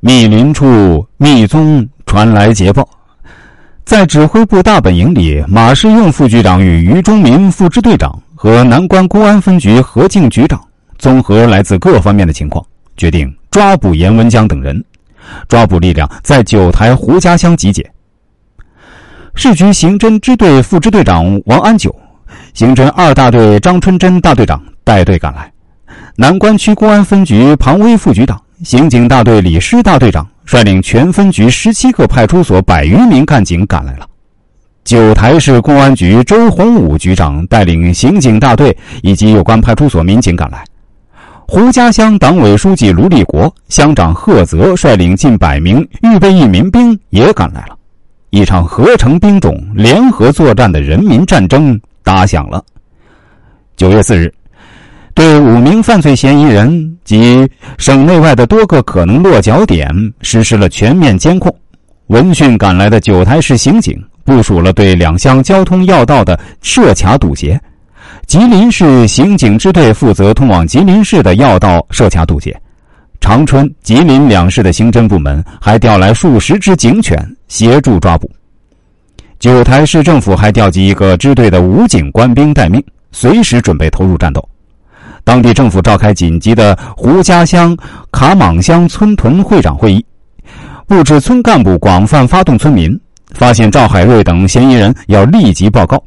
密林处密宗传来捷报，在指挥部大本营里，马世用副局长与于忠民副支队长和南关公安分局何静局长综合来自各方面的情况，决定抓捕严文江等人。抓捕力量在九台胡家乡集结。市局刑侦支队副支队长王安九，刑侦二大队张春珍大队长带队赶来。南关区公安分局庞威副局长、刑警大队李师大队长率领全分局十七个派出所百余名干警赶来了。九台市公安局周洪武局长带领刑警大队以及有关派出所民警赶来。胡家乡党委书记卢立国、乡长贺泽率领近百名预备役民兵也赶来了。一场合成兵种、联合作战的人民战争打响了。九月四日。对五名犯罪嫌疑人及省内外的多个可能落脚点实施了全面监控。闻讯赶来的九台市刑警部署了对两乡交通要道的设卡堵截。吉林市刑警支队负责通往吉林市的要道设卡堵截。长春、吉林两市的刑侦部门还调来数十只警犬协助抓捕。九台市政府还调集一个支队的武警官兵待命，随时准备投入战斗。当地政府召开紧急的胡家乡卡莽乡村屯会长会议，布置村干部广泛发动村民，发现赵海瑞等嫌疑人要立即报告。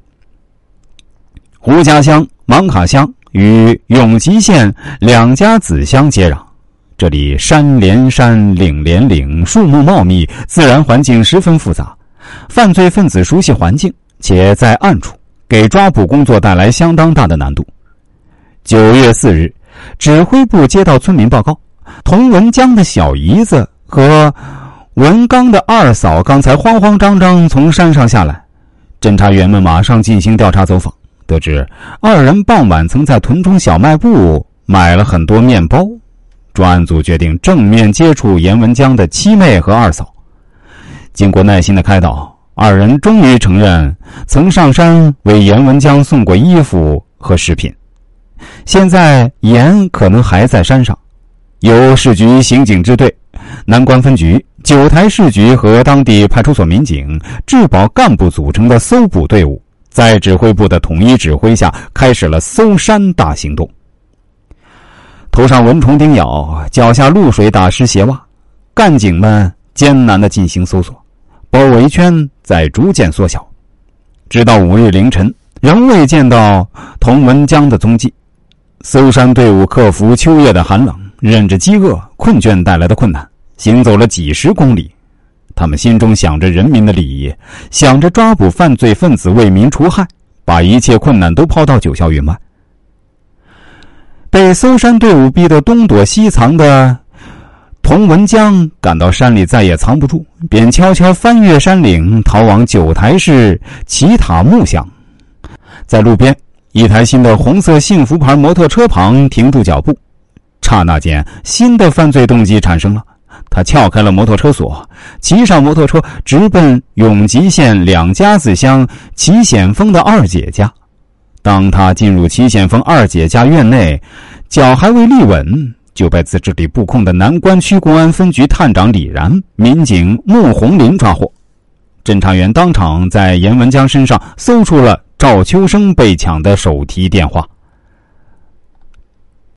胡家乡芒卡乡与永吉县两家子乡接壤，这里山连山，岭连岭，树木茂密，自然环境十分复杂，犯罪分子熟悉环境，且在暗处，给抓捕工作带来相当大的难度。九月四日，指挥部接到村民报告，童文江的小姨子和文刚的二嫂刚才慌慌张张从山上下来。侦查员们马上进行调查走访，得知二人傍晚曾在屯中小卖部买了很多面包。专案组决定正面接触严文江的七妹和二嫂。经过耐心的开导，二人终于承认曾上山为严文江送过衣服和食品。现在严可能还在山上，由市局刑警支队、南关分局、九台市局和当地派出所民警、治保干部组成的搜捕队伍，在指挥部的统一指挥下，开始了搜山大行动。头上蚊虫叮咬，脚下露水打湿鞋袜，干警们艰难的进行搜索，包围圈在逐渐缩小，直到五日凌晨，仍未见到童文江的踪迹。搜山队伍克服秋夜的寒冷，忍着饥饿、困倦带来的困难，行走了几十公里。他们心中想着人民的利益，想着抓捕犯罪分子、为民除害，把一切困难都抛到九霄云外。被搜山队伍逼得东躲西藏的童文江，感到山里再也藏不住，便悄悄翻越山岭，逃往九台市奇塔木乡，在路边。一台新的红色幸福牌摩托车旁停住脚步，刹那间，新的犯罪动机产生了。他撬开了摩托车锁，骑上摩托车，直奔永吉县两家子乡齐显峰的二姐家。当他进入齐显峰二姐家院内，脚还未立稳，就被自治里布控的南关区公安分局探长李然、民警穆红林抓获。侦查员当场在严文江身上搜出了。赵秋生被抢的手提电话。